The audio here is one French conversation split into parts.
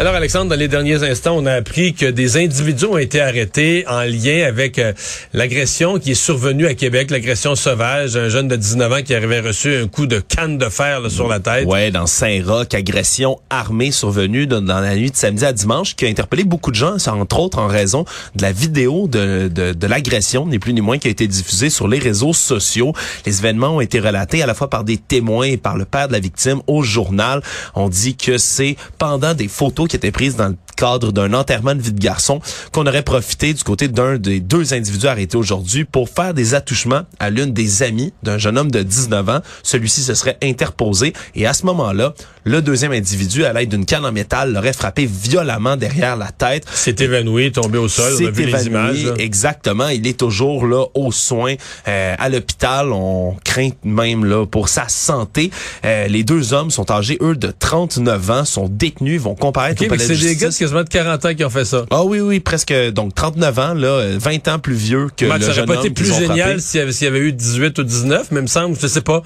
Alors, Alexandre, dans les derniers instants, on a appris que des individus ont été arrêtés en lien avec euh, l'agression qui est survenue à Québec, l'agression sauvage, un jeune de 19 ans qui avait reçu un coup de canne de fer sur la tête. Ouais, dans Saint-Roch, agression armée survenue dans, la nuit de samedi à dimanche qui a interpellé beaucoup de gens, entre autres en raison de la vidéo de, de, de l'agression, ni plus ni moins, qui a été diffusée sur les réseaux sociaux. Les événements ont été relatés à la fois par des témoins et par le père de la victime au journal. On dit que c'est pendant des photos qui était prise dans le cadre d'un enterrement de vie de garçon qu'on aurait profité du côté d'un des deux individus arrêtés aujourd'hui pour faire des attouchements à l'une des amies d'un jeune homme de 19 ans. Celui-ci se serait interposé et à ce moment-là, le deuxième individu, à l'aide d'une canne en métal, l'aurait frappé violemment derrière la tête. C'est évanoui, tombé au sol. On a vu les images. Exactement. Il est toujours là aux soins euh, à l'hôpital. On craint même là pour sa santé. Euh, les deux hommes sont âgés, eux, de 39 ans, sont détenus, vont comparaître okay, C'est des gars quasiment de 40 ans qui ont fait ça. Ah oui, oui, presque. Donc 39 ans, là, 20 ans plus vieux que le ça jeune pas été plus génial s'il y, avait eu 18 ou 19, mais il me semble, je sais pas.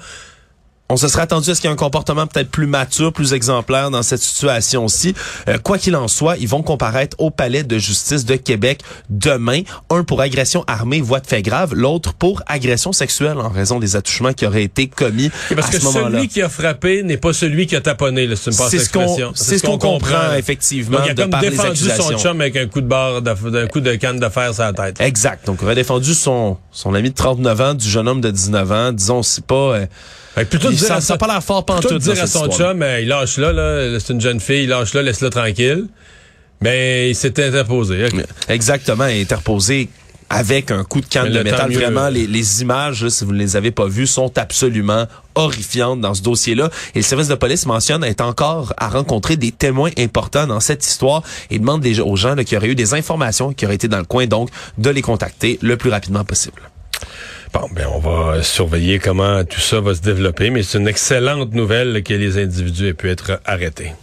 On se serait attendu à ce qu'il y ait un comportement peut-être plus mature, plus exemplaire dans cette situation-ci. Euh, quoi qu'il en soit, ils vont comparaître au palais de justice de Québec demain. Un pour agression armée, voie de fait grave. L'autre pour agression sexuelle en raison des attouchements qui auraient été commis parce à que ce moment-là. celui qui a frappé n'est pas celui qui a taponné. C'est ce qu'on c'est ce qu'on comprend, effectivement. Donc, il a de comme par défendu son chum avec un coup de barre, d'un coup de canne de fer sur la tête. Exact. Donc, il aurait défendu son, son ami de 39 ans du jeune homme de 19 ans. Disons, c'est pas... euh, que plutôt dire ça, à ça a son- pas l'air fort plutôt pantoute. de dire dans à cette son histoire-là. chum, il lâche là, là, c'est une jeune fille, il lâche là, laisse-la tranquille. Mais il s'était interposé. Exactement, interposé avec un coup de canne Mais de métal. Vraiment, les, les images, là, si vous ne les avez pas vues, sont absolument horrifiantes dans ce dossier-là. Et le service de police mentionne être encore à rencontrer des témoins importants dans cette histoire et demande aux gens là, qui auraient eu des informations, qui auraient été dans le coin, donc, de les contacter le plus rapidement possible. Bon, ben on va surveiller comment tout ça va se développer, mais c'est une excellente nouvelle que les individus aient pu être arrêtés.